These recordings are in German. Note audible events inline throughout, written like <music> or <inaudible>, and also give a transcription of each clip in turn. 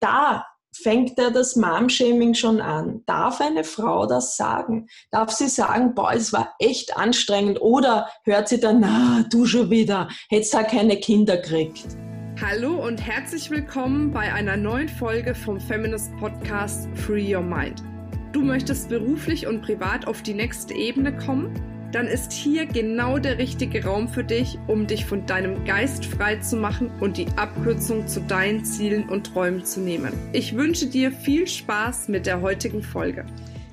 da fängt er das Mom-Shaming schon an. Darf eine Frau das sagen? Darf sie sagen, boah, es war echt anstrengend? Oder hört sie dann, na, du schon wieder, hättest ja keine Kinder gekriegt? Hallo und herzlich willkommen bei einer neuen Folge vom Feminist Podcast Free Your Mind. Du möchtest beruflich und privat auf die nächste Ebene kommen? Dann ist hier genau der richtige Raum für dich, um dich von deinem Geist frei zu machen und die Abkürzung zu deinen Zielen und Träumen zu nehmen. Ich wünsche dir viel Spaß mit der heutigen Folge.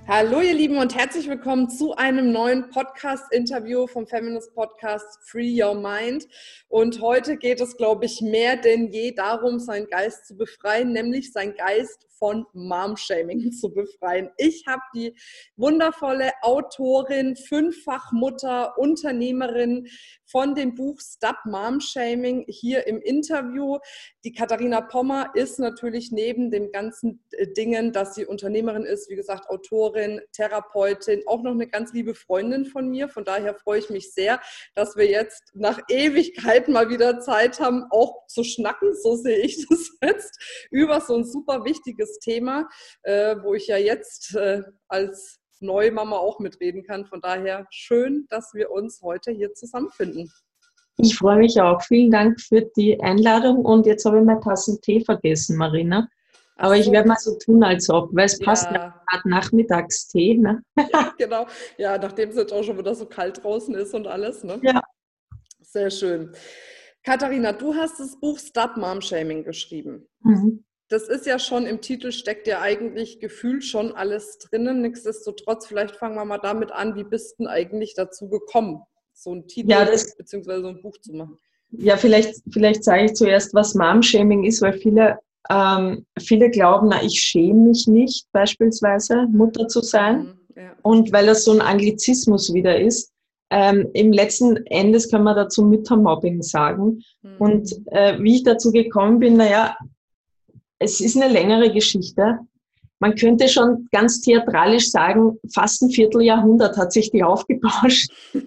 Hallo ihr Lieben und herzlich willkommen zu einem neuen Podcast-Interview vom Feminist Podcast Free Your Mind. Und heute geht es, glaube ich, mehr denn je darum, seinen Geist zu befreien, nämlich sein Geist von Mom-Shaming <laughs> zu befreien. Ich habe die wundervolle Autorin, Fünffachmutter, Unternehmerin von dem Buch Stop Mom-Shaming hier im Interview. Die Katharina Pommer ist natürlich neben den ganzen äh, Dingen, dass sie Unternehmerin ist, wie gesagt, Autorin, Therapeutin, auch noch eine ganz liebe Freundin von mir. Von daher freue ich mich sehr, dass wir jetzt nach Ewigkeiten mal wieder Zeit haben, auch zu schnacken, so sehe ich <laughs> das jetzt, über so ein super wichtiges wichtiges Thema, äh, wo ich ja jetzt äh, als Neumama auch mitreden kann. Von daher schön, dass wir uns heute hier zusammenfinden. Ich freue mich auch. Vielen Dank für die Einladung und jetzt habe ich meine Tassen Tee vergessen, Marina. Aber ich werde mal so tun, als ob, weil es passt ja gerade Nachmittagstee. Ne? Ja, genau. Ja, nachdem es jetzt auch schon wieder so kalt draußen ist und alles. Ne? Ja. Sehr schön. Katharina, du hast das Buch Stop Mom Shaming geschrieben. Mhm das ist ja schon im Titel steckt ja eigentlich gefühlt schon alles drinnen. Nichtsdestotrotz, vielleicht fangen wir mal damit an, wie bist du eigentlich dazu gekommen, so ein Titel ja, bzw. so ein Buch zu machen? Ja, vielleicht, vielleicht sage ich zuerst, was Mom-Shaming ist, weil viele, ähm, viele glauben, na, ich schäme mich nicht, beispielsweise Mutter zu sein. Mhm, ja. Und weil das so ein Anglizismus wieder ist. Ähm, Im letzten Endes kann man dazu Müttermobbing sagen. Mhm. Und äh, wie ich dazu gekommen bin, naja, es ist eine längere Geschichte. Man könnte schon ganz theatralisch sagen, fast ein Vierteljahrhundert hat sich die aufgebauscht. <laughs>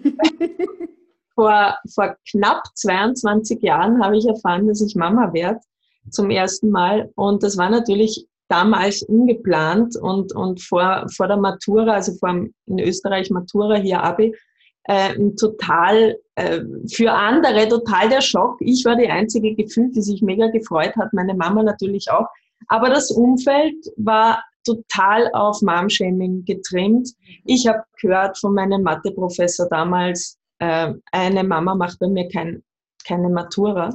vor, vor knapp 22 Jahren habe ich erfahren, dass ich Mama werde zum ersten Mal. Und das war natürlich damals ungeplant und, und vor, vor der Matura, also vor in Österreich Matura, hier Abi, äh, total, äh, für andere total der Schock. Ich war die einzige gefühlt, die sich mega gefreut hat, meine Mama natürlich auch. Aber das Umfeld war total auf Mom-Shaming getrimmt. Ich habe gehört von meinem Matheprofessor damals, äh, eine Mama macht bei mir kein, keine Matura.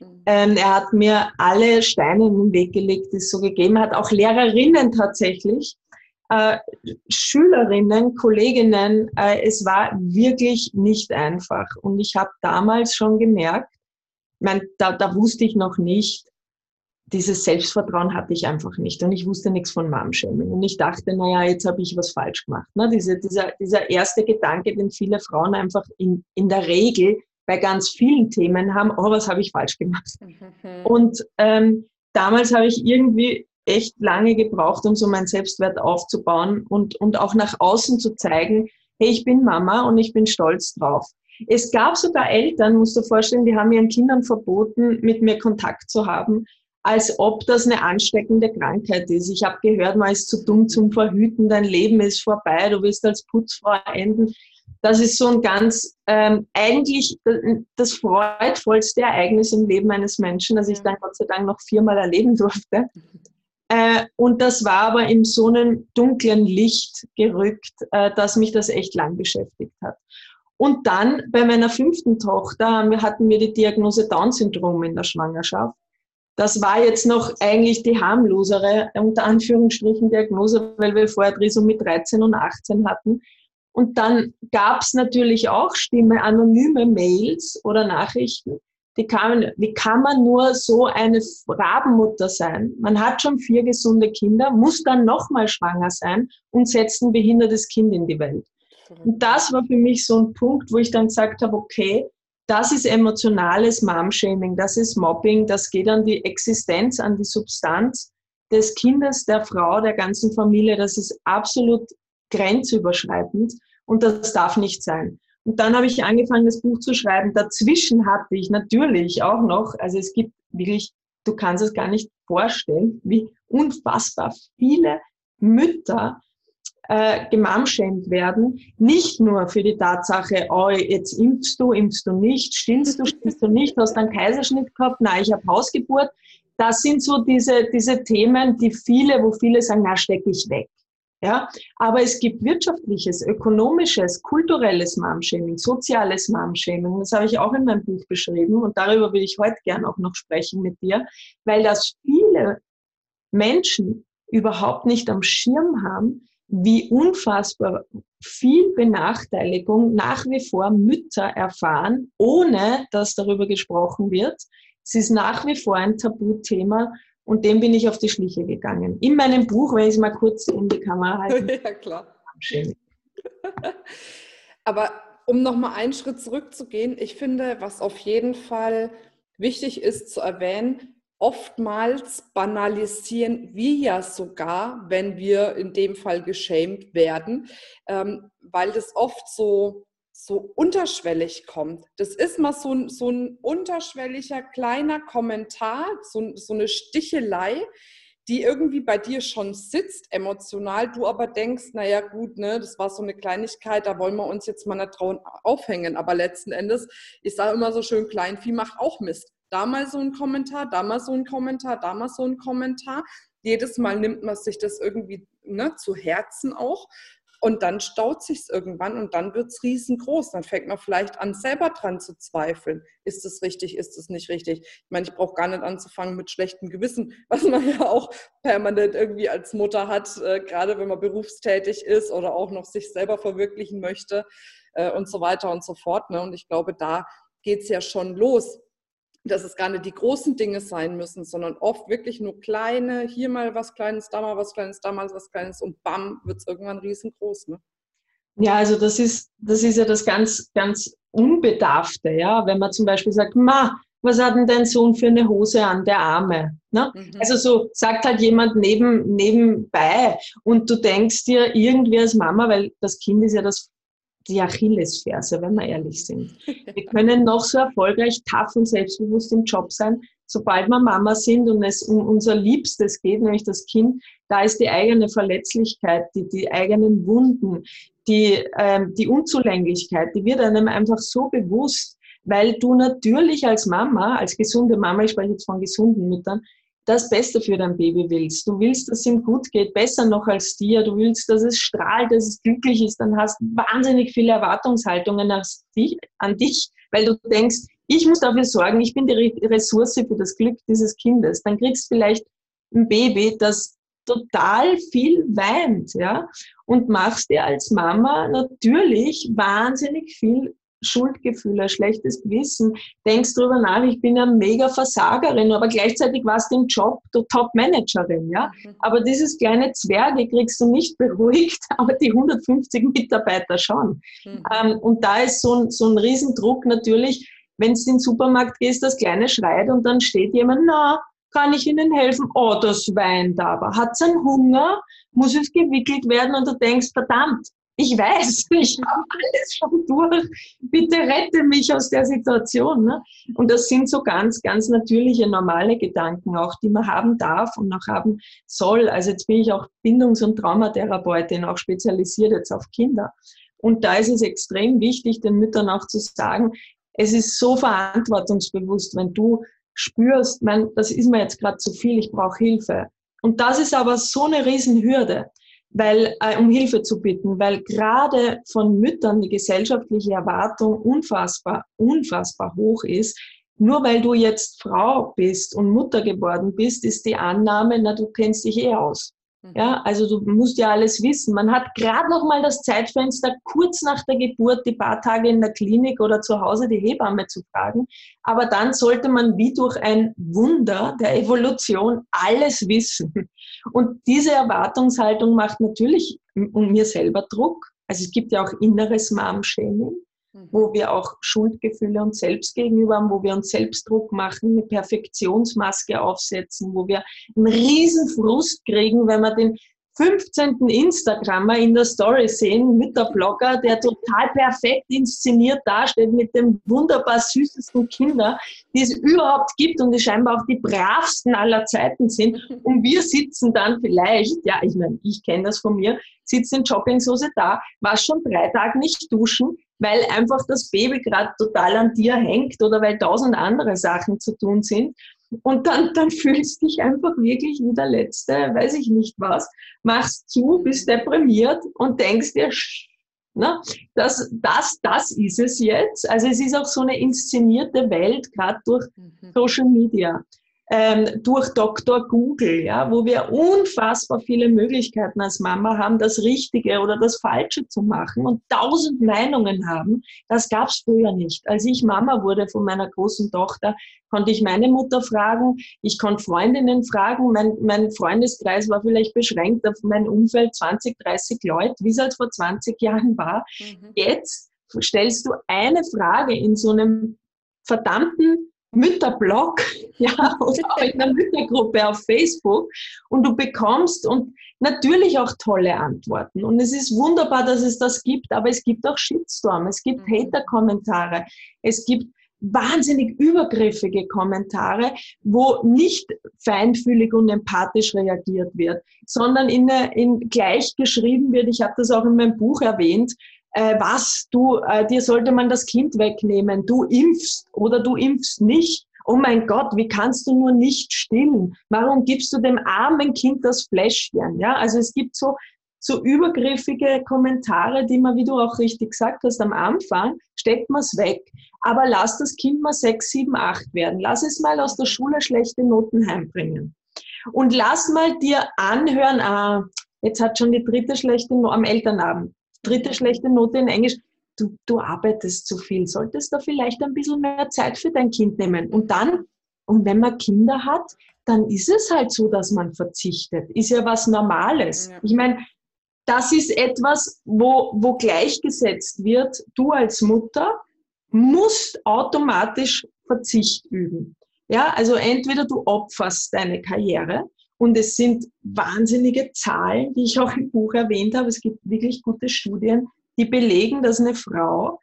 Mhm. Ähm, er hat mir alle Steine in den Weg gelegt, die es so gegeben hat, auch Lehrerinnen tatsächlich, äh, Schülerinnen, Kolleginnen, äh, es war wirklich nicht einfach. Und ich habe damals schon gemerkt, mein, da, da wusste ich noch nicht, dieses Selbstvertrauen hatte ich einfach nicht. Und ich wusste nichts von Mom-Shaming. Und ich dachte, naja, jetzt habe ich was falsch gemacht. Ne? Diese, dieser, dieser erste Gedanke, den viele Frauen einfach in, in der Regel bei ganz vielen Themen haben, oh, was habe ich falsch gemacht? Mhm. Und ähm, damals habe ich irgendwie echt lange gebraucht, um so meinen Selbstwert aufzubauen und, und auch nach außen zu zeigen, hey, ich bin Mama und ich bin stolz drauf. Es gab sogar Eltern, musst du dir vorstellen, die haben ihren Kindern verboten, mit mir Kontakt zu haben, als ob das eine ansteckende Krankheit ist. Ich habe gehört, man ist zu dumm zum Verhüten, dein Leben ist vorbei, du wirst als Putzfrau enden. Das ist so ein ganz, ähm, eigentlich das freudvollste Ereignis im Leben eines Menschen, das ich dann Gott sei Dank noch viermal erleben durfte. Äh, und das war aber in so einem dunklen Licht gerückt, äh, dass mich das echt lang beschäftigt hat. Und dann bei meiner fünften Tochter hatten wir die Diagnose Down-Syndrom in der Schwangerschaft. Das war jetzt noch eigentlich die harmlosere, unter Anführungsstrichen, Diagnose, weil wir vorher Trisomie 13 und 18 hatten. Und dann gab es natürlich auch Stimme, anonyme Mails oder Nachrichten, die kamen, wie kann man nur so eine Rabenmutter sein? Man hat schon vier gesunde Kinder, muss dann nochmal schwanger sein und setzt ein behindertes Kind in die Welt. Und das war für mich so ein Punkt, wo ich dann gesagt habe, okay, das ist emotionales Mom-Shaming, das ist Mobbing, das geht an die Existenz, an die Substanz des Kindes, der Frau, der ganzen Familie. Das ist absolut grenzüberschreitend und das darf nicht sein. Und dann habe ich angefangen, das Buch zu schreiben. Dazwischen hatte ich natürlich auch noch, also es gibt wirklich du kannst es gar nicht vorstellen, wie unfassbar viele Mütter äh, gemamschämt werden, nicht nur für die Tatsache, oh, jetzt impfst du, impfst du nicht, stillst du, stillst du nicht, hast einen Kaiserschnitt gehabt, nein, ich habe Hausgeburt. Das sind so diese, diese Themen, die viele, wo viele sagen, na, stecke ich weg. Ja, aber es gibt wirtschaftliches, ökonomisches, kulturelles Momshaming, soziales Momshaming. Das habe ich auch in meinem Buch beschrieben und darüber will ich heute gern auch noch sprechen mit dir, weil das viele Menschen überhaupt nicht am Schirm haben, wie unfassbar viel Benachteiligung nach wie vor Mütter erfahren, ohne dass darüber gesprochen wird. Es ist nach wie vor ein Tabuthema und dem bin ich auf die Schliche gegangen. In meinem Buch, wenn ich es mal kurz in die Kamera halte. <laughs> Ja, klar. <laughs> Aber um nochmal einen Schritt zurückzugehen, ich finde, was auf jeden Fall wichtig ist zu erwähnen, oftmals banalisieren wir ja sogar, wenn wir in dem Fall geschämt werden, ähm, weil das oft so, so unterschwellig kommt. Das ist mal so ein, so ein unterschwelliger kleiner Kommentar, so, so eine Stichelei, die irgendwie bei dir schon sitzt, emotional, du aber denkst, naja gut, ne, das war so eine Kleinigkeit, da wollen wir uns jetzt mal nicht trauen aufhängen. Aber letzten Endes, ich sage immer so schön, Kleinvieh macht auch Mist da mal so ein Kommentar, da mal so ein Kommentar, da mal so ein Kommentar. Jedes Mal nimmt man sich das irgendwie ne, zu Herzen auch. Und dann staut sich es irgendwann und dann wird es riesengroß. Dann fängt man vielleicht an, selber dran zu zweifeln. Ist es richtig, ist es nicht richtig? Ich meine, ich brauche gar nicht anzufangen mit schlechtem Gewissen, <laughs> was man ja auch permanent irgendwie als Mutter hat, äh, gerade wenn man berufstätig ist oder auch noch sich selber verwirklichen möchte äh, und so weiter und so fort. Ne? Und ich glaube, da geht es ja schon los dass es gar nicht die großen Dinge sein müssen, sondern oft wirklich nur kleine, hier mal was Kleines, da mal was Kleines, da mal was Kleines und bam, wird es irgendwann riesengroß. Ne? Ja, also das ist, das ist ja das ganz, ganz Unbedarfte, ja. Wenn man zum Beispiel sagt, Ma, was hat denn dein Sohn für eine Hose an, der Arme? Ne? Mhm. Also so sagt halt jemand neben, nebenbei und du denkst dir irgendwie als Mama, weil das Kind ist ja das die Achillesferse, wenn wir ehrlich sind. <laughs> Wir können noch so erfolgreich, tough und selbstbewusst im Job sein. Sobald wir Mama sind und es um unser Liebstes geht, nämlich das Kind, da ist die eigene Verletzlichkeit, die, die eigenen Wunden, die, ähm, die Unzulänglichkeit, die wird einem einfach so bewusst, weil du natürlich als Mama, als gesunde Mama, ich spreche jetzt von gesunden Müttern, das Beste für dein Baby willst. Du willst, dass es ihm gut geht, besser noch als dir. Du willst, dass es strahlt, dass es glücklich ist. Dann hast du wahnsinnig viele Erwartungshaltungen an dich, weil du denkst, ich muss dafür sorgen, ich bin die Ressource für das Glück dieses Kindes. Dann kriegst du vielleicht ein Baby, das total viel weint, ja, und machst dir als Mama natürlich wahnsinnig viel Schuldgefühle, schlechtes Gewissen, denkst drüber nach, ich bin eine mega Versagerin, aber gleichzeitig warst du im Job du Top-Managerin, ja. Mhm. Aber dieses kleine Zwerge kriegst du nicht <laughs> beruhigt, aber die 150 Mitarbeiter schon. Mhm. Ähm, und da ist so ein, so ein Riesendruck natürlich, wenn du in den Supermarkt gehst, das kleine schreit und dann steht jemand, na, kann ich Ihnen helfen? Oh, das weint aber. Hat es einen Hunger? Muss es gewickelt werden? Und du denkst, verdammt, ich weiß, <laughs> ich habe alles schon durch. Bitte rette mich aus der Situation. Ne? Und das sind so ganz, ganz natürliche, normale Gedanken auch, die man haben darf und auch haben soll. Also jetzt bin ich auch Bindungs- und Traumatherapeutin, auch spezialisiert jetzt auf Kinder. Und da ist es extrem wichtig, den Müttern auch zu sagen, es ist so verantwortungsbewusst, wenn du spürst, mein, das ist mir jetzt gerade zu viel, ich brauche Hilfe. Und das ist aber so eine Riesenhürde weil, äh, um Hilfe zu bitten, weil gerade von Müttern die gesellschaftliche Erwartung unfassbar, unfassbar hoch ist. Nur weil du jetzt Frau bist und Mutter geworden bist, ist die Annahme, na, du kennst dich eh aus. Mhm. Ja, also du musst ja alles wissen. Man hat gerade noch mal das Zeitfenster, kurz nach der Geburt, die paar Tage in der Klinik oder zu Hause die Hebamme zu fragen. Aber dann sollte man wie durch ein Wunder der Evolution alles wissen. Und diese Erwartungshaltung macht natürlich um mir selber Druck. Also es gibt ja auch inneres Mom-Shaming, mhm. wo wir auch Schuldgefühle uns selbst gegenüber haben, wo wir uns selbst Druck machen, eine Perfektionsmaske aufsetzen, wo wir einen riesen Frust kriegen, wenn wir den 15. Instagrammer in der Story sehen, mit der Blogger, der total perfekt inszeniert dasteht mit den wunderbar süßesten Kindern, die es überhaupt gibt und die scheinbar auch die bravsten aller Zeiten sind. Und wir sitzen dann vielleicht, ja, ich meine, ich kenne das von mir, sitzen in Joggingsose da, war schon drei Tage nicht duschen, weil einfach das Baby gerade total an dir hängt oder weil tausend andere Sachen zu tun sind. Und dann, dann fühlst du dich einfach wirklich wie der Letzte, weiß ich nicht was, machst zu, bist deprimiert und denkst dir, ne, das, das, das ist es jetzt. Also es ist auch so eine inszenierte Welt, gerade durch mhm. Social Media ähm, durch Dr. Google, ja, wo wir unfassbar viele Möglichkeiten als Mama haben, das Richtige oder das Falsche zu machen und tausend Meinungen haben. Das gab es früher nicht. Als ich Mama wurde von meiner großen Tochter, konnte ich meine Mutter fragen, ich konnte Freundinnen fragen, mein, mein Freundeskreis war vielleicht beschränkt auf mein Umfeld 20, 30 Leute, wie es halt vor 20 Jahren war. Mhm. Jetzt stellst du eine Frage in so einem verdammten Mütterblog, <laughs> ja, oder auch in einer Müttergruppe auf Facebook und du bekommst und natürlich auch tolle Antworten. Und es ist wunderbar, dass es das gibt, aber es gibt auch Shitstorm, es gibt mhm. Hater-Kommentare, es gibt wahnsinnig übergriffige Kommentare, wo nicht feinfühlig und empathisch reagiert wird, sondern in, in gleich geschrieben wird. Ich habe das auch in meinem Buch erwähnt äh, was, du, äh, dir sollte man das Kind wegnehmen, du impfst oder du impfst nicht. Oh mein Gott, wie kannst du nur nicht stillen? Warum gibst du dem armen Kind das Fläschchen? Ja, also es gibt so, so übergriffige Kommentare, die man, wie du auch richtig gesagt hast, am Anfang steckt man es weg. Aber lass das Kind mal sechs, sieben, acht werden. Lass es mal aus der Schule schlechte Noten heimbringen. Und lass mal dir anhören, ah, jetzt hat schon die dritte schlechte Note am Elternabend dritte schlechte Note in Englisch. Du, du arbeitest zu viel, solltest da vielleicht ein bisschen mehr Zeit für dein Kind nehmen. Und dann, und wenn man Kinder hat, dann ist es halt so, dass man verzichtet. Ist ja was Normales. Ja. Ich meine, das ist etwas, wo, wo gleichgesetzt wird, du als Mutter musst automatisch Verzicht üben. Ja, also entweder du opferst deine Karriere und es sind wahnsinnige Zahlen, die ich auch im Buch erwähnt habe. Es gibt wirklich gute Studien, die belegen, dass eine Frau,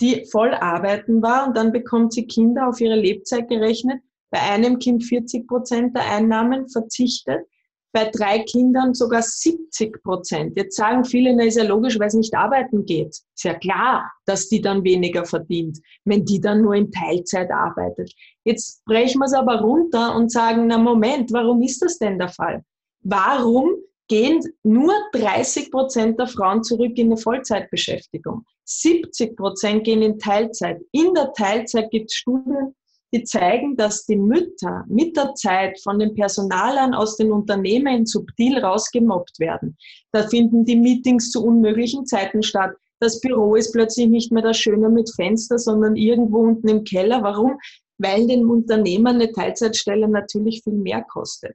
die voll arbeiten war und dann bekommt sie Kinder auf ihre Lebzeit gerechnet, bei einem Kind 40 Prozent der Einnahmen verzichtet, bei drei Kindern sogar 70 Prozent. Jetzt sagen viele, na ist ja logisch, weil es nicht arbeiten geht. Ist ja klar, dass die dann weniger verdient, wenn die dann nur in Teilzeit arbeitet. Jetzt brechen wir es aber runter und sagen, na Moment, warum ist das denn der Fall? Warum gehen nur 30 Prozent der Frauen zurück in eine Vollzeitbeschäftigung? 70 Prozent gehen in Teilzeit. In der Teilzeit gibt es Studien, die zeigen, dass die Mütter mit der Zeit von den Personalern aus den Unternehmen subtil rausgemobbt werden. Da finden die Meetings zu unmöglichen Zeiten statt. Das Büro ist plötzlich nicht mehr das Schöne mit Fenster, sondern irgendwo unten im Keller. Warum? Weil den Unternehmern eine Teilzeitstelle natürlich viel mehr kostet.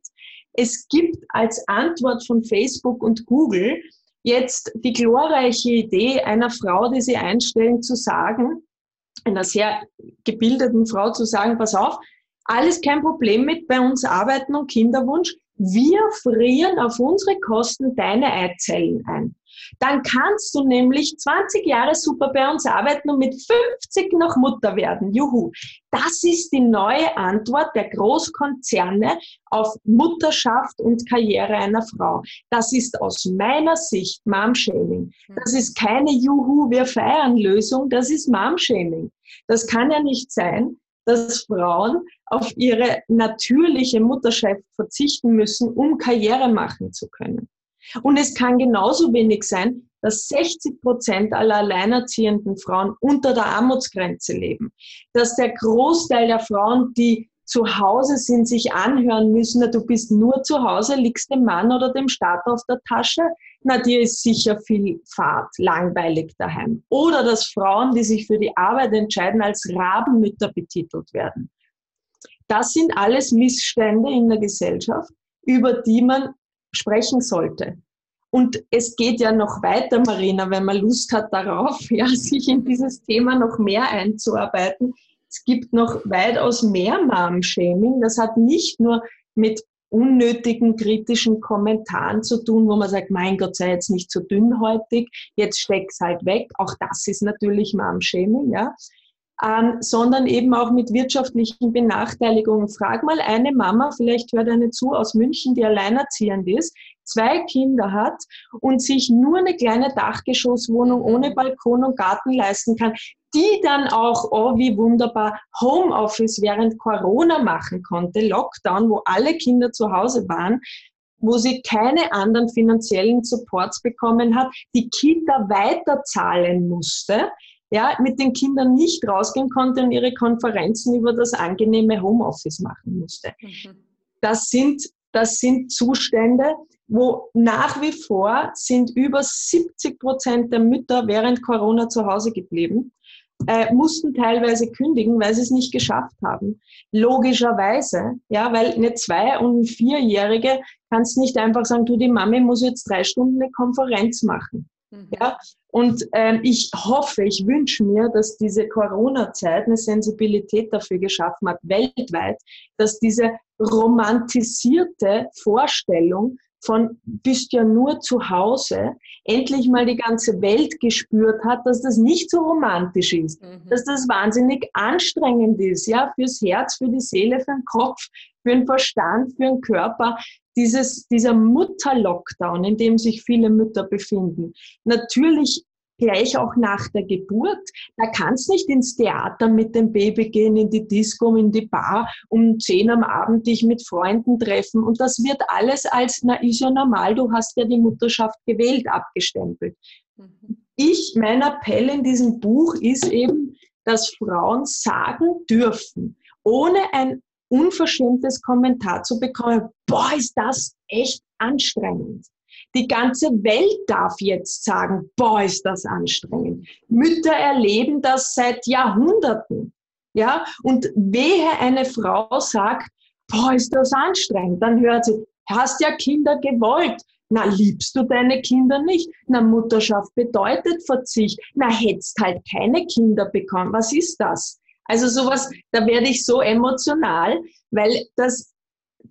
Es gibt als Antwort von Facebook und Google jetzt die glorreiche Idee einer Frau, die sie einstellen, zu sagen, einer sehr gebildeten Frau zu sagen, pass auf, alles kein Problem mit bei uns arbeiten und Kinderwunsch. Wir frieren auf unsere Kosten deine Eizellen ein. Dann kannst du nämlich 20 Jahre super bei uns arbeiten und mit 50 noch Mutter werden. Juhu. Das ist die neue Antwort der Großkonzerne auf Mutterschaft und Karriere einer Frau. Das ist aus meiner Sicht Mom-Shaming. Das ist keine Juhu, wir feiern Lösung, das ist Mom-Shaming. Das kann ja nicht sein, dass Frauen auf ihre natürliche Mutterschaft verzichten müssen, um Karriere machen zu können. Und es kann genauso wenig sein, dass 60 Prozent aller alleinerziehenden Frauen unter der Armutsgrenze leben. Dass der Großteil der Frauen, die zu Hause sind, sich anhören müssen, na, du bist nur zu Hause, liegst dem Mann oder dem Staat auf der Tasche, na, dir ist sicher viel Fahrt, langweilig daheim. Oder dass Frauen, die sich für die Arbeit entscheiden, als Rabenmütter betitelt werden. Das sind alles Missstände in der Gesellschaft, über die man sprechen sollte. Und es geht ja noch weiter, Marina, wenn man Lust hat darauf, <laughs> ja, sich in dieses Thema noch mehr einzuarbeiten. Es gibt noch weitaus mehr Mom-Shaming. Das hat nicht nur mit unnötigen kritischen Kommentaren zu tun, wo man sagt, mein Gott, sei jetzt nicht so dünnhäutig, jetzt steck's halt weg. Auch das ist natürlich Mom-Shaming, ja. Ähm, sondern eben auch mit wirtschaftlichen Benachteiligungen. Frag mal eine Mama, vielleicht hört eine zu aus München, die alleinerziehend ist, zwei Kinder hat und sich nur eine kleine Dachgeschosswohnung ohne Balkon und Garten leisten kann, die dann auch, oh wie wunderbar, Homeoffice während Corona machen konnte, Lockdown, wo alle Kinder zu Hause waren, wo sie keine anderen finanziellen Supports bekommen hat, die Kita weiterzahlen musste, ja, mit den Kindern nicht rausgehen konnte und ihre Konferenzen über das angenehme Homeoffice machen musste. Mhm. Das sind, das sind Zustände, wo nach wie vor sind über 70 Prozent der Mütter während Corona zu Hause geblieben, äh, mussten teilweise kündigen, weil sie es nicht geschafft haben. Logischerweise, ja, weil eine Zwei- und Vierjährige kannst nicht einfach sagen, du, die Mami muss jetzt drei Stunden eine Konferenz machen. Mhm. Ja, und ähm, ich hoffe, ich wünsche mir, dass diese Corona-Zeit eine Sensibilität dafür geschaffen hat, weltweit, dass diese romantisierte Vorstellung von bist ja nur zu Hause, endlich mal die ganze Welt gespürt hat, dass das nicht so romantisch ist, mhm. dass das wahnsinnig anstrengend ist, ja, fürs Herz, für die Seele, für den Kopf, für den Verstand, für den Körper, dieses, dieser Mutter-Lockdown, in dem sich viele Mütter befinden. Natürlich gleich auch nach der Geburt. Da kannst nicht ins Theater mit dem Baby gehen, in die Disco, in die Bar, um zehn am Abend dich mit Freunden treffen. Und das wird alles als, na, ist ja normal, du hast ja die Mutterschaft gewählt, abgestempelt. Mhm. Ich, mein Appell in diesem Buch ist eben, dass Frauen sagen dürfen, ohne ein unverschämtes Kommentar zu bekommen, boah, ist das echt anstrengend. Die ganze Welt darf jetzt sagen, boah, ist das anstrengend. Mütter erleben das seit Jahrhunderten. Ja, und wehe eine Frau sagt, boah, ist das anstrengend, dann hört sie, hast ja Kinder gewollt. Na, liebst du deine Kinder nicht? Na, Mutterschaft bedeutet Verzicht. Na, hättest halt keine Kinder bekommen. Was ist das? Also sowas, da werde ich so emotional, weil das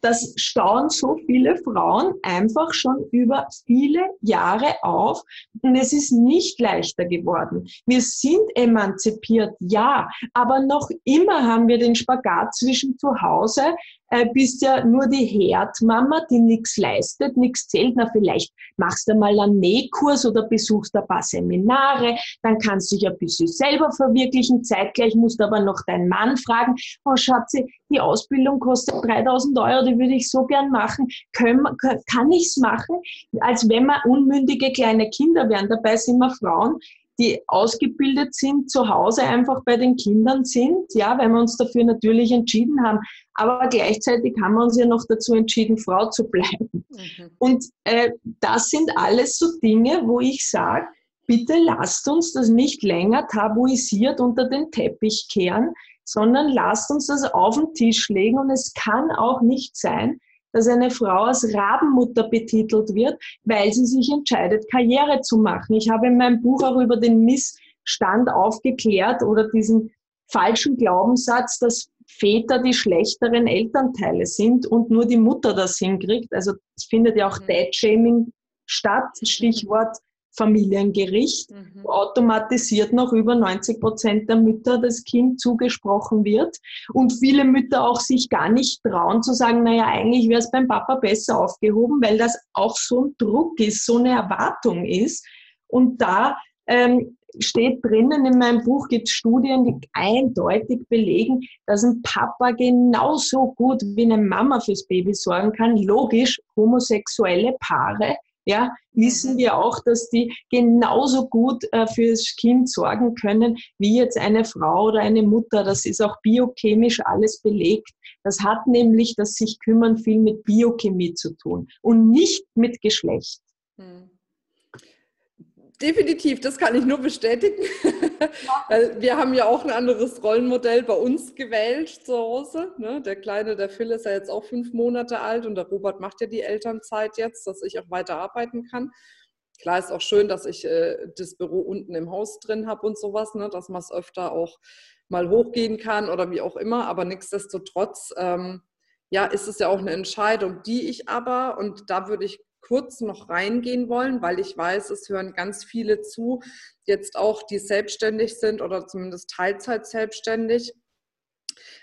das stauen so viele Frauen einfach schon über viele Jahre auf und es ist nicht leichter geworden. Wir sind emanzipiert, ja, aber noch immer haben wir den Spagat zwischen zu Hause äh, bist ja nur die Herdmama, die nichts leistet, nichts zählt. Na, vielleicht machst du mal einen Nähkurs oder besuchst ein paar Seminare, dann kannst du dich ein bisschen selber verwirklichen. Zeitgleich musst du aber noch deinen Mann fragen, oh Schatzi, die Ausbildung kostet 3000 Euro, die würde ich so gern machen. Können, kann ich's machen? Als wenn wir unmündige kleine Kinder wären. Dabei sind wir Frauen, die ausgebildet sind, zu Hause einfach bei den Kindern sind, ja, weil wir uns dafür natürlich entschieden haben. Aber gleichzeitig haben wir uns ja noch dazu entschieden, Frau zu bleiben. Mhm. Und äh, das sind alles so Dinge, wo ich sage, bitte lasst uns das nicht länger tabuisiert unter den Teppich kehren, sondern lasst uns das auf den Tisch legen. Und es kann auch nicht sein, dass eine Frau als Rabenmutter betitelt wird, weil sie sich entscheidet, Karriere zu machen. Ich habe in meinem Buch auch über den Missstand aufgeklärt oder diesen falschen Glaubenssatz, dass Väter die schlechteren Elternteile sind und nur die Mutter das hinkriegt. Also es findet ja auch mhm. Dad-Shaming statt, Stichwort Familiengericht, mhm. wo automatisiert noch über 90 Prozent der Mütter das Kind zugesprochen wird und viele Mütter auch sich gar nicht trauen zu sagen, naja, eigentlich wäre es beim Papa besser aufgehoben, weil das auch so ein Druck ist, so eine Erwartung ist. Und da ähm, steht drinnen in meinem Buch, gibt es Studien, die eindeutig belegen, dass ein Papa genauso gut wie eine Mama fürs Baby sorgen kann. Logisch, homosexuelle Paare ja, wissen mhm. wir auch, dass die genauso gut äh, fürs Kind sorgen können wie jetzt eine Frau oder eine Mutter. Das ist auch biochemisch alles belegt. Das hat nämlich das sich kümmern viel mit Biochemie zu tun und nicht mit Geschlecht. Mhm. Definitiv, das kann ich nur bestätigen. <laughs> Weil <laughs> wir haben ja auch ein anderes Rollenmodell bei uns gewählt zu Hause. Ne? Der Kleine, der Phil ist ja jetzt auch fünf Monate alt und der Robert macht ja die Elternzeit jetzt, dass ich auch weiter arbeiten kann. Klar ist auch schön, dass ich äh, das Büro unten im Haus drin habe und sowas, ne? dass man es öfter auch mal hochgehen kann oder wie auch immer. Aber nichtsdestotrotz ähm, ja, ist es ja auch eine Entscheidung, die ich aber, und da würde ich kurz noch reingehen wollen, weil ich weiß, es hören ganz viele zu, jetzt auch, die selbstständig sind oder zumindest Teilzeit selbstständig.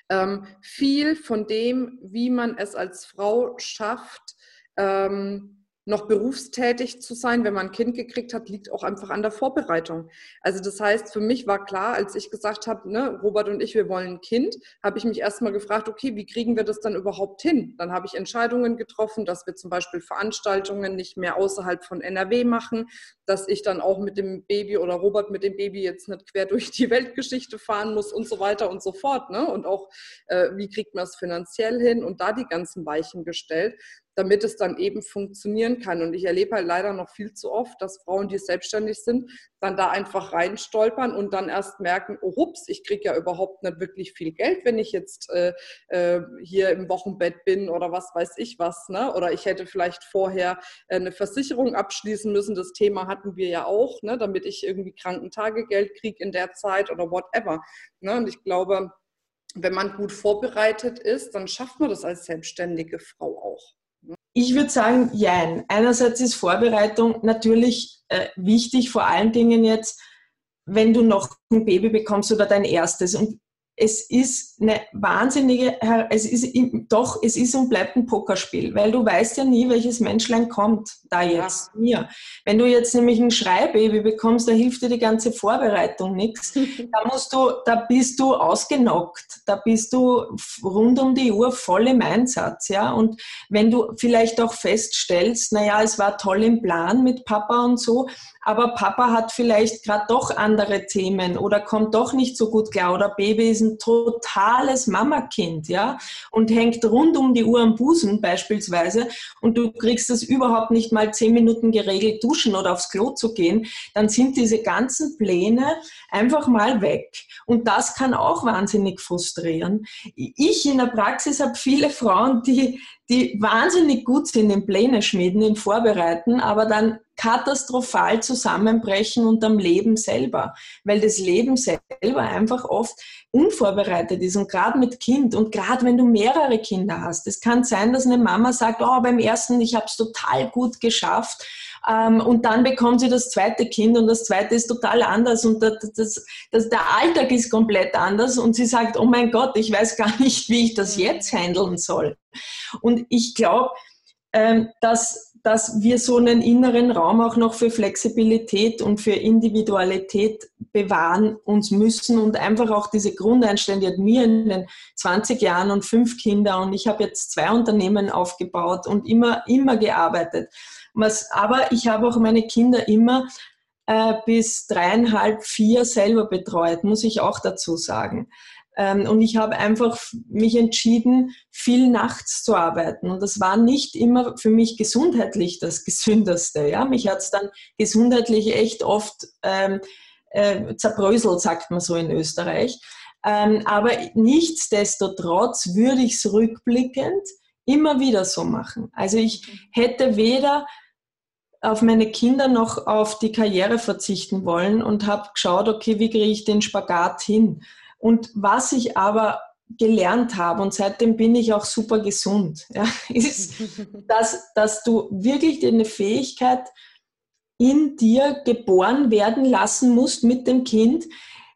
Ähm, viel von dem, wie man es als Frau schafft, ähm, noch berufstätig zu sein, wenn man ein Kind gekriegt hat, liegt auch einfach an der Vorbereitung. Also das heißt, für mich war klar, als ich gesagt habe, ne, Robert und ich, wir wollen ein Kind, habe ich mich erstmal gefragt, okay, wie kriegen wir das dann überhaupt hin? Dann habe ich Entscheidungen getroffen, dass wir zum Beispiel Veranstaltungen nicht mehr außerhalb von NRW machen, dass ich dann auch mit dem Baby oder Robert mit dem Baby jetzt nicht quer durch die Weltgeschichte fahren muss und so weiter und so fort. Ne? Und auch, äh, wie kriegt man es finanziell hin und da die ganzen Weichen gestellt damit es dann eben funktionieren kann. Und ich erlebe halt leider noch viel zu oft, dass Frauen, die selbstständig sind, dann da einfach reinstolpern und dann erst merken, oh hups, ich kriege ja überhaupt nicht wirklich viel Geld, wenn ich jetzt äh, äh, hier im Wochenbett bin oder was weiß ich was. Ne? Oder ich hätte vielleicht vorher äh, eine Versicherung abschließen müssen. Das Thema hatten wir ja auch, ne? damit ich irgendwie Krankentagegeld kriege in der Zeit oder whatever. Ne? Und ich glaube, wenn man gut vorbereitet ist, dann schafft man das als selbstständige Frau auch. Ich würde sagen, jein. Einerseits ist Vorbereitung natürlich äh, wichtig, vor allen Dingen jetzt, wenn du noch ein Baby bekommst oder dein erstes. Und es ist eine wahnsinnige, es ist doch, es ist und bleibt ein Pokerspiel, weil du weißt ja nie, welches Menschlein kommt da jetzt ja. mir. Wenn du jetzt nämlich ein Schreibaby bekommst, da hilft dir die ganze Vorbereitung nichts. <laughs> Da musst du, da bist du ausgenockt, da bist du rund um die Uhr voll im Einsatz, ja. Und wenn du vielleicht auch feststellst, naja, es war toll im Plan mit Papa und so, aber Papa hat vielleicht gerade doch andere Themen oder kommt doch nicht so gut klar oder Baby ist ein totales Mamakind, ja, und hängt rund um die Uhr am Busen beispielsweise und du kriegst es überhaupt nicht mal zehn Minuten geregelt duschen oder aufs Klo zu gehen, dann sind diese ganzen Pläne einfach mal weg. Und das kann auch wahnsinnig frustrieren. Ich in der Praxis habe viele Frauen, die, die wahnsinnig gut sind im Pläne schmieden, im Vorbereiten, aber dann katastrophal zusammenbrechen unterm Leben selber, weil das Leben selber einfach oft unvorbereitet ist und gerade mit Kind und gerade wenn du mehrere Kinder hast. Es kann sein, dass eine Mama sagt, oh, beim ersten, ich habe es total gut geschafft ähm, und dann bekommt sie das zweite Kind und das zweite ist total anders und das, das, das, der Alltag ist komplett anders und sie sagt, oh mein Gott, ich weiß gar nicht, wie ich das jetzt handeln soll. Und ich glaube, ähm, dass dass wir so einen inneren Raum auch noch für Flexibilität und für Individualität bewahren uns müssen und einfach auch diese Grundeinstellung, die hat mir in den 20 Jahren und fünf Kinder und ich habe jetzt zwei Unternehmen aufgebaut und immer, immer gearbeitet. Was, aber ich habe auch meine Kinder immer äh, bis dreieinhalb, vier selber betreut, muss ich auch dazu sagen. Ähm, und ich habe einfach mich entschieden, viel nachts zu arbeiten. Und das war nicht immer für mich gesundheitlich das <laughs> Gesündeste. Ja? Mich hat es dann gesundheitlich echt oft ähm, äh, zerbröselt, sagt man so in Österreich. Ähm, aber nichtsdestotrotz würde ich es rückblickend immer wieder so machen. Also ich hätte weder auf meine Kinder noch auf die Karriere verzichten wollen und habe geschaut, okay, wie kriege ich den Spagat hin? Und was ich aber gelernt habe und seitdem bin ich auch super gesund, ja, <laughs> ist, <laughs> dass, dass du wirklich eine Fähigkeit in dir geboren werden lassen musst mit dem Kind,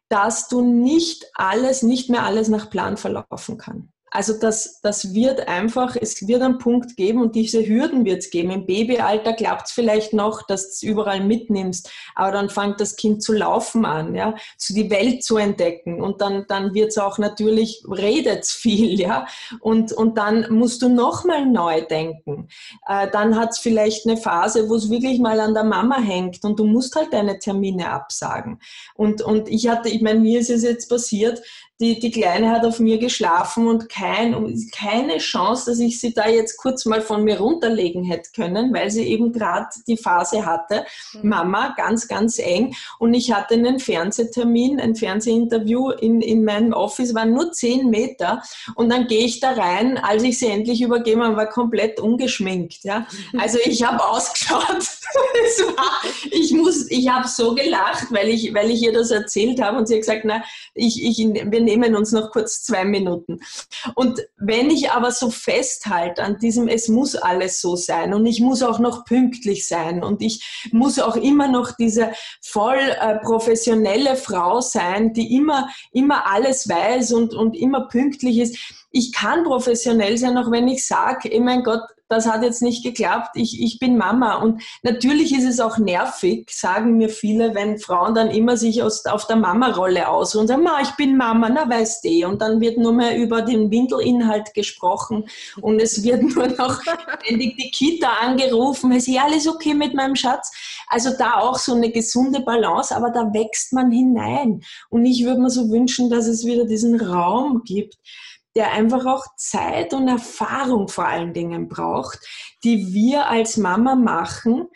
dass du nicht alles, nicht mehr alles nach Plan verlaufen kann. Also das, das wird einfach, es wird einen Punkt geben und diese Hürden wird es geben. Im Babyalter klappt es vielleicht noch, dass du es überall mitnimmst, aber dann fängt das Kind zu laufen an, ja, zu die Welt zu entdecken und dann, dann wird es auch natürlich, redet viel, ja, und, und dann musst du nochmal neu denken. Äh, dann hat es vielleicht eine Phase, wo es wirklich mal an der Mama hängt und du musst halt deine Termine absagen. Und, und ich hatte, ich meine, mir ist es jetzt passiert, die, die Kleine hat auf mir geschlafen und kein, keine Chance, dass ich sie da jetzt kurz mal von mir runterlegen hätte können, weil sie eben gerade die Phase hatte. Mhm. Mama, ganz, ganz eng. Und ich hatte einen Fernsehtermin, ein Fernsehinterview in, in meinem Office, waren nur zehn Meter. Und dann gehe ich da rein, als ich sie endlich übergeben habe, war komplett ungeschminkt. Ja? Also <laughs> ich habe ausgeschaut. <laughs> war, ich muss, ich habe so gelacht, weil ich, weil ich ihr das erzählt habe und sie hat gesagt, na, ich, ich, wir nehmen uns noch kurz zwei Minuten. Und wenn ich aber so festhalte an diesem, es muss alles so sein und ich muss auch noch pünktlich sein und ich muss auch immer noch diese voll äh, professionelle Frau sein, die immer, immer alles weiß und, und immer pünktlich ist. Ich kann professionell sein, auch wenn ich sage, eh mein Gott, das hat jetzt nicht geklappt, ich, ich bin Mama. Und natürlich ist es auch nervig, sagen mir viele, wenn Frauen dann immer sich aus, auf der Mama-Rolle ausruhen und sagen, Ma, ich bin Mama, na weißt du. Und dann wird nur mehr über den Windelinhalt gesprochen und es wird <laughs> nur noch ständig die Kita angerufen, ist ja alles okay mit meinem Schatz. Also da auch so eine gesunde Balance, aber da wächst man hinein. Und ich würde mir so wünschen, dass es wieder diesen Raum gibt, der einfach auch Zeit und Erfahrung vor allen Dingen braucht, die wir als Mama machen,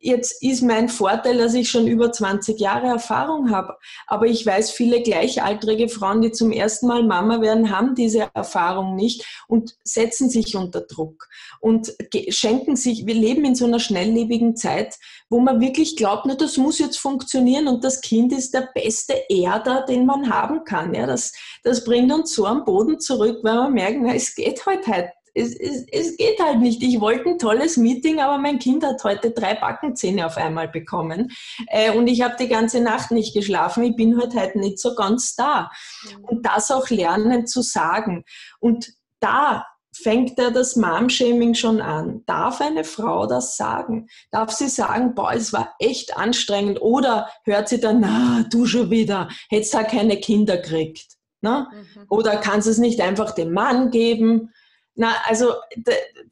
jetzt ist mein Vorteil, dass ich schon über 20 Jahre Erfahrung habe. Aber ich weiß, viele gleichaltrige Frauen, die zum ersten Mal Mama werden, haben diese Erfahrung nicht und setzen sich unter Druck und schenken sich, wir leben in so einer schnelllebigen Zeit, wo man wirklich glaubt, na, das muss jetzt funktionieren und das Kind ist der beste Erder, den man haben kann. Ja, das, das bringt uns so am Boden zurück, weil wir merken, na, es geht heute halt es, es, es geht halt nicht. Ich wollte ein tolles Meeting, aber mein Kind hat heute drei Backenzähne auf einmal bekommen. Äh, und ich habe die ganze Nacht nicht geschlafen. Ich bin heute halt nicht so ganz da. Mhm. Und das auch lernen zu sagen. Und da fängt ja das Mom-Shaming schon an. Darf eine Frau das sagen? Darf sie sagen, boah, es war echt anstrengend? Oder hört sie dann, na, du schon wieder, hättest da keine Kinder kriegt? Ne? Mhm. Oder kann es nicht einfach dem Mann geben? Na, also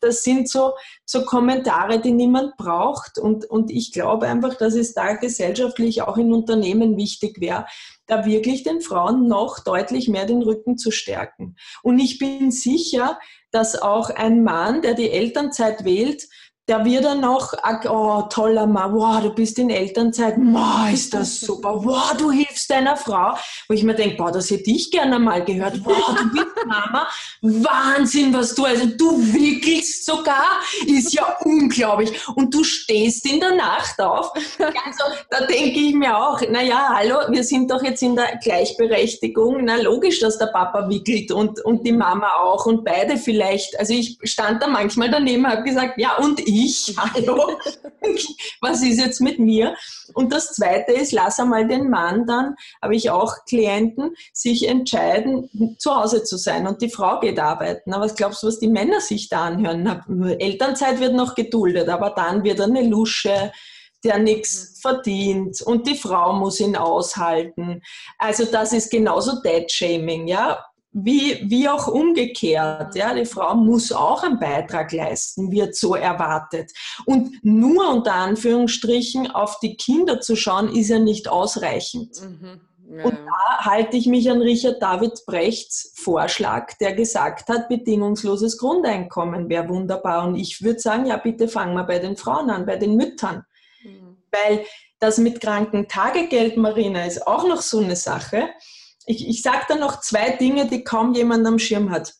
das sind so, so Kommentare, die niemand braucht. Und, und ich glaube einfach, dass es da gesellschaftlich auch in Unternehmen wichtig wäre, da wirklich den Frauen noch deutlich mehr den Rücken zu stärken. Und ich bin sicher, dass auch ein Mann, der die Elternzeit wählt, der wird dann noch, oh, toller Mann, wow, du bist in Elternzeit, wow, ist das super, wow, du hilfst deiner Frau. Wo ich mir denke, boah, das hätte ich gerne mal gehört, wow, du bist <laughs> Mama, Wahnsinn, was du, also du wickelst sogar, ist ja unglaublich. Und du stehst in der Nacht auf. Also, da denke ich mir auch, naja, hallo, wir sind doch jetzt in der Gleichberechtigung, na logisch, dass der Papa wickelt und, und die Mama auch und beide vielleicht. Also ich stand da manchmal daneben, habe gesagt, ja, und ich ich, <laughs> hallo, was ist jetzt mit mir? Und das Zweite ist, lass einmal den Mann dann, habe ich auch Klienten, sich entscheiden, zu Hause zu sein und die Frau geht arbeiten. Aber was glaubst du, was die Männer sich da anhören? Elternzeit wird noch geduldet, aber dann wird eine Lusche, der nichts verdient und die Frau muss ihn aushalten. Also das ist genauso Dead-Shaming, ja wie, wie auch umgekehrt. Ja, die Frau muss auch einen Beitrag leisten, wird so erwartet. Und nur unter Anführungsstrichen auf die Kinder zu schauen, ist ja nicht ausreichend. Mhm. Ja. Und da halte ich mich an Richard David Brechts Vorschlag, der gesagt hat, bedingungsloses Grundeinkommen wäre wunderbar. Und ich würde sagen, ja, bitte fangen wir bei den Frauen an, bei den Müttern. Mhm. Weil das mit Krankentagegeld, Marina, ist auch noch so eine Sache ich, ich sage da noch zwei Dinge, die kaum jemand am Schirm hat.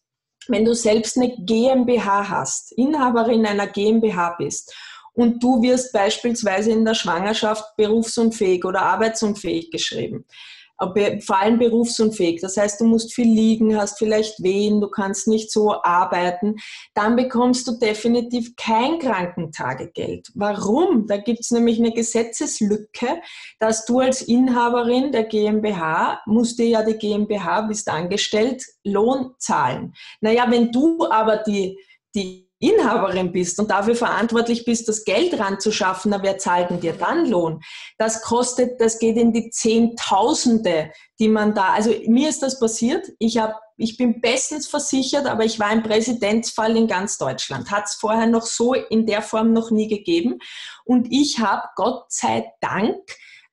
Wenn du selbst eine GmbH hast, Inhaberin einer GmbH bist und du wirst beispielsweise in der Schwangerschaft berufsunfähig oder arbeitsunfähig geschrieben, vor allem berufsunfähig. Das heißt, du musst viel liegen, hast vielleicht Wehen, du kannst nicht so arbeiten. Dann bekommst du definitiv kein Krankentagegeld. Warum? Da gibt es nämlich eine Gesetzeslücke, dass du als Inhaberin der GmbH, musst dir ja die GmbH, bist angestellt, Lohn zahlen. Naja, wenn du aber die, die Inhaberin bist und dafür verantwortlich bist, das Geld ranzuschaffen, na, wer zahlt denn dir dann Lohn? Das kostet, das geht in die Zehntausende, die man da, also mir ist das passiert. Ich habe ich bin bestens versichert, aber ich war ein Präsidentsfall in ganz Deutschland. Hat es vorher noch so in der Form noch nie gegeben. Und ich habe Gott sei Dank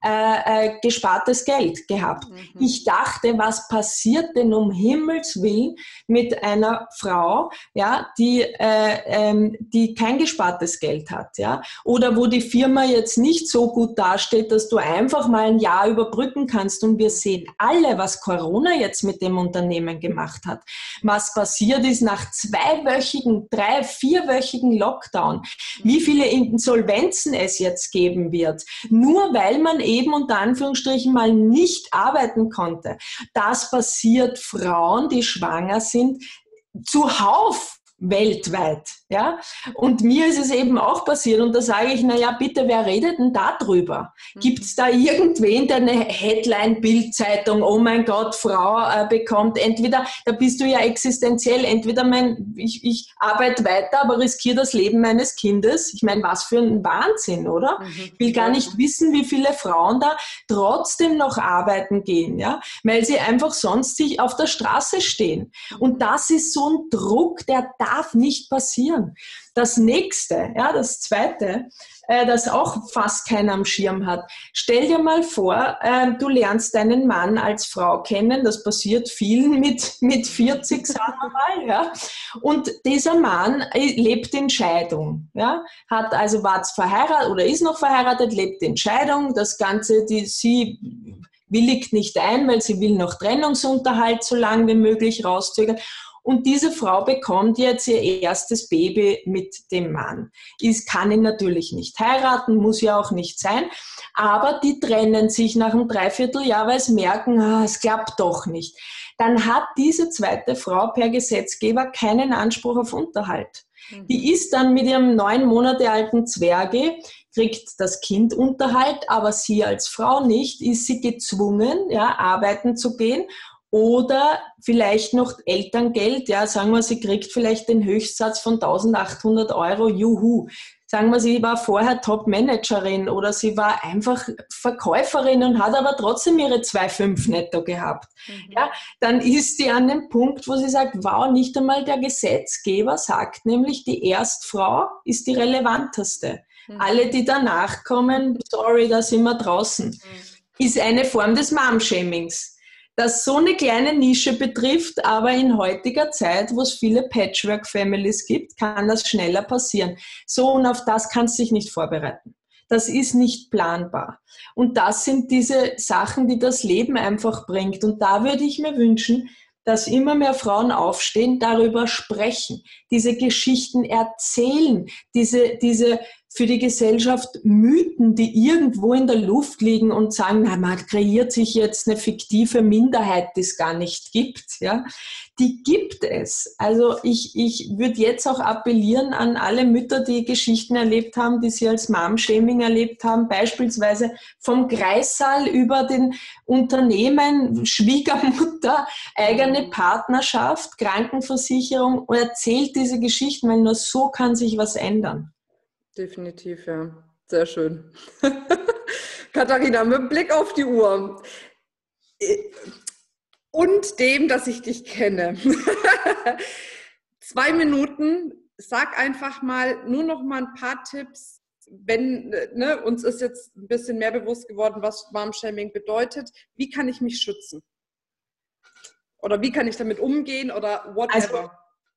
äh, äh, gespartes Geld gehabt. Mhm. Ich dachte, was passiert denn um Himmels Willen mit einer Frau, ja, die, äh, ähm, die kein gespartes Geld hat, ja, oder wo die Firma jetzt nicht so gut dasteht, dass du einfach mal ein Jahr überbrücken kannst. Und wir sehen alle, was Corona jetzt mit dem Unternehmen gemacht hat. Was passiert ist nach zweiwöchigen, drei, vierwöchigen Lockdown, wie viele Insolvenzen es jetzt geben wird, nur weil man eben eben unter Anführungsstrichen mal nicht arbeiten konnte. Das passiert Frauen, die schwanger sind, zuhauf weltweit. Ja? Und mir ist es eben auch passiert und da sage ich, na ja, bitte, wer redet denn darüber? Mhm. Gibt es da irgendwen, der eine Headline-Bildzeitung, oh mein Gott, Frau äh, bekommt, entweder, da bist du ja existenziell, entweder mein, ich, ich arbeite weiter, aber riskiere das Leben meines Kindes. Ich meine, was für ein Wahnsinn, oder? Mhm. Ich will gar nicht wissen, wie viele Frauen da trotzdem noch arbeiten gehen, ja, weil sie einfach sonst sich auf der Straße stehen. Und das ist so ein Druck, der darf nicht passieren. Das nächste, ja, das zweite, äh, das auch fast keiner am Schirm hat. Stell dir mal vor, äh, du lernst deinen Mann als Frau kennen, das passiert vielen <laughs> mit, mit 40, sagen wir mal, ja. Und dieser Mann äh, lebt in Scheidung, ja. Hat also war verheiratet oder ist noch verheiratet, lebt in Scheidung. Das Ganze, die, sie willigt nicht ein, weil sie will noch Trennungsunterhalt so lange wie möglich rauszögern. Und diese Frau bekommt jetzt ihr erstes Baby mit dem Mann. Ich kann ihn natürlich nicht heiraten, muss ja auch nicht sein. Aber die trennen sich nach einem Dreivierteljahr, weil sie merken, ah, es klappt doch nicht. Dann hat diese zweite Frau per Gesetzgeber keinen Anspruch auf Unterhalt. Mhm. Die ist dann mit ihrem neun Monate alten Zwerge, kriegt das Kind Unterhalt, aber sie als Frau nicht, ist sie gezwungen, ja, arbeiten zu gehen oder vielleicht noch Elterngeld, ja, sagen wir, sie kriegt vielleicht den Höchstsatz von 1800 Euro, juhu. Sagen wir, sie war vorher Top-Managerin oder sie war einfach Verkäuferin und hat aber trotzdem ihre 2,5 netto gehabt. Mhm. Ja, dann ist sie an dem Punkt, wo sie sagt, wow, nicht einmal der Gesetzgeber sagt nämlich, die Erstfrau ist die relevanteste. Mhm. Alle, die danach kommen, sorry, da sind wir draußen. Mhm. Ist eine Form des Mom-Shamings das so eine kleine Nische betrifft, aber in heutiger Zeit, wo es viele Patchwork-Families gibt, kann das schneller passieren. So und auf das kannst du dich nicht vorbereiten. Das ist nicht planbar. Und das sind diese Sachen, die das Leben einfach bringt. Und da würde ich mir wünschen, dass immer mehr Frauen aufstehen, darüber sprechen, diese Geschichten erzählen, diese, diese für die Gesellschaft Mythen, die irgendwo in der Luft liegen und sagen, na, man kreiert sich jetzt eine fiktive Minderheit, die es gar nicht gibt. Ja? Die gibt es. Also ich, ich würde jetzt auch appellieren an alle Mütter, die Geschichten erlebt haben, die sie als Mom-Shaming erlebt haben, beispielsweise vom Kreissaal über den Unternehmen, Schwiegermutter, eigene Partnerschaft, Krankenversicherung und erzählt diese Geschichten, weil nur so kann sich was ändern. Definitiv, ja. Sehr schön. <laughs> Katharina, mit Blick auf die Uhr und dem, dass ich dich kenne. <laughs> Zwei Minuten. Sag einfach mal nur noch mal ein paar Tipps. Wenn ne, uns ist jetzt ein bisschen mehr bewusst geworden, was Mom-Shaming bedeutet. Wie kann ich mich schützen? Oder wie kann ich damit umgehen oder whatever? Also,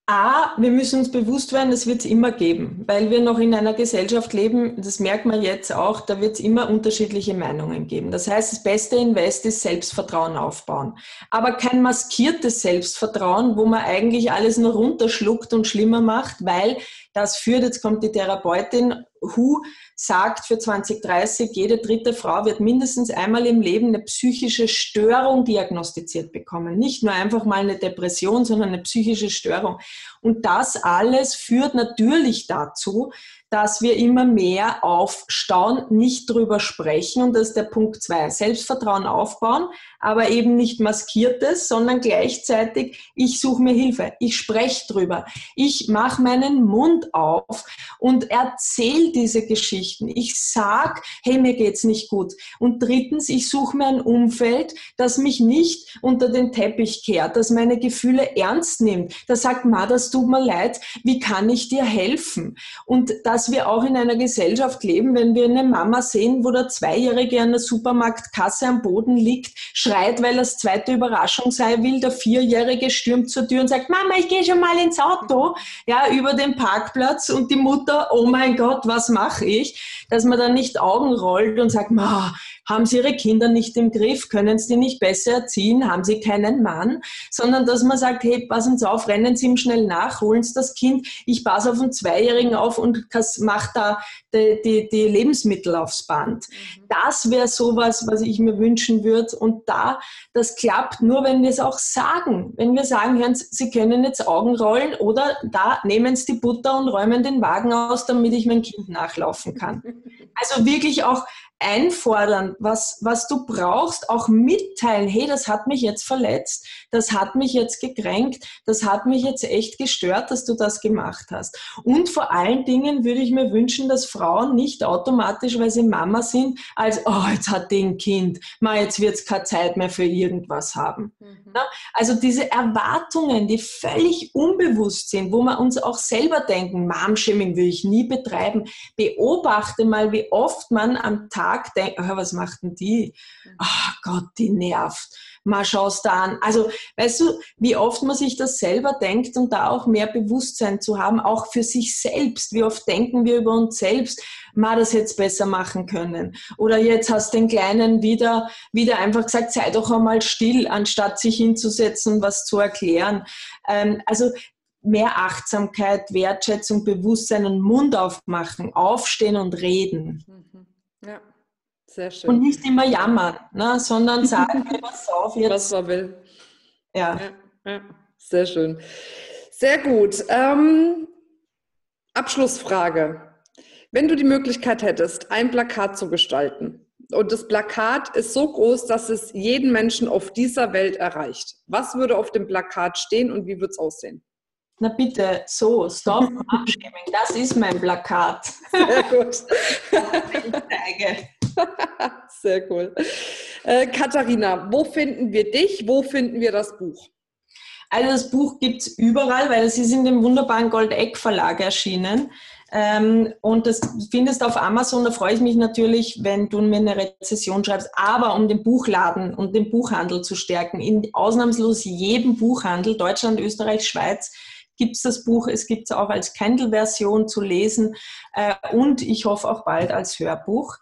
A, wir müssen uns bewusst werden, das wird es immer geben, weil wir noch in einer Gesellschaft leben, das merkt man jetzt auch, da wird es immer unterschiedliche Meinungen geben. Das heißt, das beste Invest ist Selbstvertrauen aufbauen. Aber kein maskiertes Selbstvertrauen, wo man eigentlich alles nur runterschluckt und schlimmer macht, weil das führt, jetzt kommt die Therapeutin, WHO sagt für 2030, jede dritte Frau wird mindestens einmal im Leben eine psychische Störung diagnostiziert bekommen. Nicht nur einfach mal eine Depression, sondern eine psychische Störung. Und das alles führt natürlich dazu, dass wir immer mehr aufstauen, nicht drüber sprechen. Und das ist der Punkt zwei. Selbstvertrauen aufbauen, aber eben nicht maskiertes, sondern gleichzeitig, ich suche mir Hilfe. Ich spreche drüber. Ich mache meinen Mund auf und erzähle diese Geschichten. Ich sag, hey, mir geht's nicht gut. Und drittens, ich suche mir ein Umfeld, das mich nicht unter den Teppich kehrt, das meine Gefühle ernst nimmt. Das sagt, Ma, das tut mir leid. Wie kann ich dir helfen? Und das dass wir auch in einer Gesellschaft leben, wenn wir eine Mama sehen, wo der Zweijährige an der Supermarktkasse am Boden liegt, schreit, weil das zweite Überraschung sein will, der Vierjährige stürmt zur Tür und sagt, Mama, ich gehe schon mal ins Auto, ja, über den Parkplatz und die Mutter, oh mein Gott, was mache ich? Dass man dann nicht Augen rollt und sagt, Ma, haben sie ihre Kinder nicht im Griff, können sie die nicht besser erziehen, haben sie keinen Mann, sondern dass man sagt, hey, passen Sie auf, rennen Sie ihm schnell nach, holen Sie das Kind, ich passe auf einen Zweijährigen auf und mache da die, die, die, Lebensmittel aufs Band. Mhm. das wäre sowas, was ich mir wünschen würde. Und da, das klappt nur, wenn wir es auch sagen. Wenn wir sagen, Herrn, Sie können jetzt Augen rollen oder da nehmen Sie die Butter und räumen den Wagen aus, damit ich mein Kind nachlaufen kann. <laughs> Also wirklich auch einfordern, was, was du brauchst, auch mitteilen, hey, das hat mich jetzt verletzt, das hat mich jetzt gekränkt, das hat mich jetzt echt gestört, dass du das gemacht hast. Und vor allen Dingen würde ich mir wünschen, dass Frauen nicht automatisch, weil sie Mama sind, als, oh, jetzt hat die ein Kind, ma, jetzt wird es keine Zeit mehr für irgendwas haben. Mhm. Also diese Erwartungen, die völlig unbewusst sind, wo wir uns auch selber denken, Momshaming will ich nie betreiben, beobachte mal, wie oft man am Tag Tag denkt, oh, was macht denn die? Ach Gott, die nervt. Mal schaust da an. Also, weißt du, wie oft man sich das selber denkt und da auch mehr Bewusstsein zu haben, auch für sich selbst. Wie oft denken wir über uns selbst, mal das jetzt besser machen können. Oder jetzt hast den Kleinen wieder, wieder einfach gesagt, sei doch einmal still, anstatt sich hinzusetzen und was zu erklären. Ähm, also, mehr Achtsamkeit, Wertschätzung, Bewusstsein und Mund aufmachen, aufstehen und reden. Mhm. Ja. Sehr schön. Und nicht immer jammern, ne, sondern <laughs> sagen, was auf jetzt. Was man will. Ja. ja, ja. Sehr schön. Sehr gut. Ähm, Abschlussfrage. Wenn du die Möglichkeit hättest, ein Plakat zu gestalten, und das Plakat ist so groß, dass es jeden Menschen auf dieser Welt erreicht. Was würde auf dem Plakat stehen und wie würde es aussehen? Na bitte, so, Stop <laughs> Abshaming, das ist mein Plakat. Sehr gut. <laughs> <laughs> Sehr cool. Äh, Katharina, wo finden wir dich? Wo finden wir das Buch? Also das Buch gibt es überall, weil es ist in dem wunderbaren Goldeck Verlag erschienen. Ähm, und das findest du auf Amazon. Da freue ich mich natürlich, wenn du mir eine Rezession schreibst. Aber um den Buchladen und den Buchhandel zu stärken, in ausnahmslos jedem Buchhandel, Deutschland, Österreich, Schweiz, gibt es das Buch. Es gibt es auch als Kindle-Version zu lesen äh, und ich hoffe auch bald als Hörbuch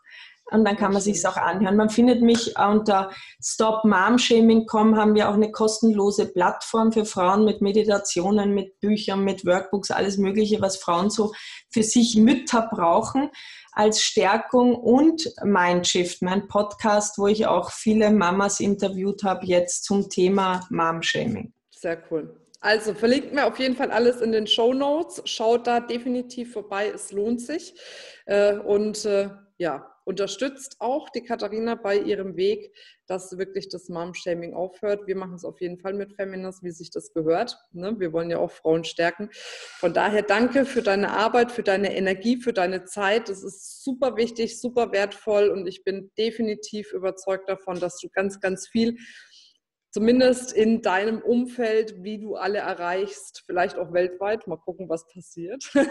und dann kann man sich auch anhören. Man findet mich unter stopmomshaming.com haben wir auch eine kostenlose Plattform für Frauen mit Meditationen, mit Büchern, mit Workbooks, alles Mögliche, was Frauen so für sich Mütter brauchen als Stärkung und Mindshift, mein Podcast, wo ich auch viele Mamas interviewt habe jetzt zum Thema Momshaming. Sehr cool. Also verlinken wir auf jeden Fall alles in den Show Notes. Schaut da definitiv vorbei, es lohnt sich. Äh, und äh, ja, unterstützt auch die Katharina bei ihrem Weg, dass wirklich das Mom-Shaming aufhört. Wir machen es auf jeden Fall mit Feminist, wie sich das gehört. Ne? Wir wollen ja auch Frauen stärken. Von daher danke für deine Arbeit, für deine Energie, für deine Zeit. Das ist super wichtig, super wertvoll und ich bin definitiv überzeugt davon, dass du ganz, ganz viel zumindest in deinem Umfeld, wie du alle erreichst, vielleicht auch weltweit. Mal gucken, was passiert. Ja,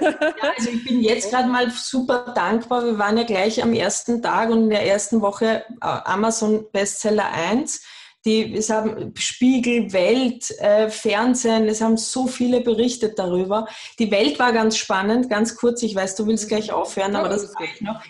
also ich bin jetzt <laughs> gerade mal super dankbar. Wir waren ja gleich am ersten Tag und in der ersten Woche äh, Amazon Bestseller 1 die, es haben Spiegel, Welt, äh, Fernsehen, es haben so viele berichtet darüber. Die Welt war ganz spannend, ganz kurz, ich weiß, du willst gleich aufhören, aber das sage ich noch.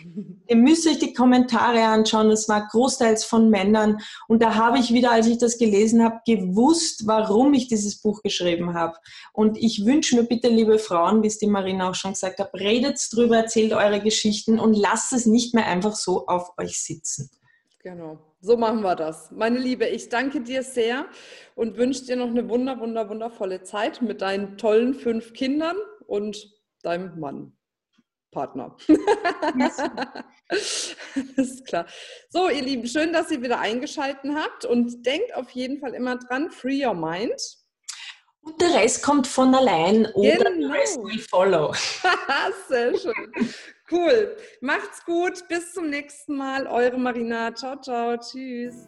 Ihr müsst euch die Kommentare anschauen, es war großteils von Männern und da habe ich wieder, als ich das gelesen habe, gewusst, warum ich dieses Buch geschrieben habe. Und ich wünsche mir bitte, liebe Frauen, wie es die Marina auch schon gesagt hat, redet drüber, erzählt eure Geschichten und lasst es nicht mehr einfach so auf euch sitzen. Genau. So machen wir das. Meine Liebe, ich danke dir sehr und wünsche dir noch eine wunder, wunder, wundervolle Zeit mit deinen tollen fünf Kindern und deinem Mann. Partner. <laughs> ist klar. So, ihr Lieben, schön, dass ihr wieder eingeschaltet habt und denkt auf jeden Fall immer dran, free your mind. Und der Rest kommt von allein oder genau. der Rest will follow. <laughs> Sehr schön. Cool. Macht's gut. Bis zum nächsten Mal. Eure Marina. Ciao, ciao. Tschüss.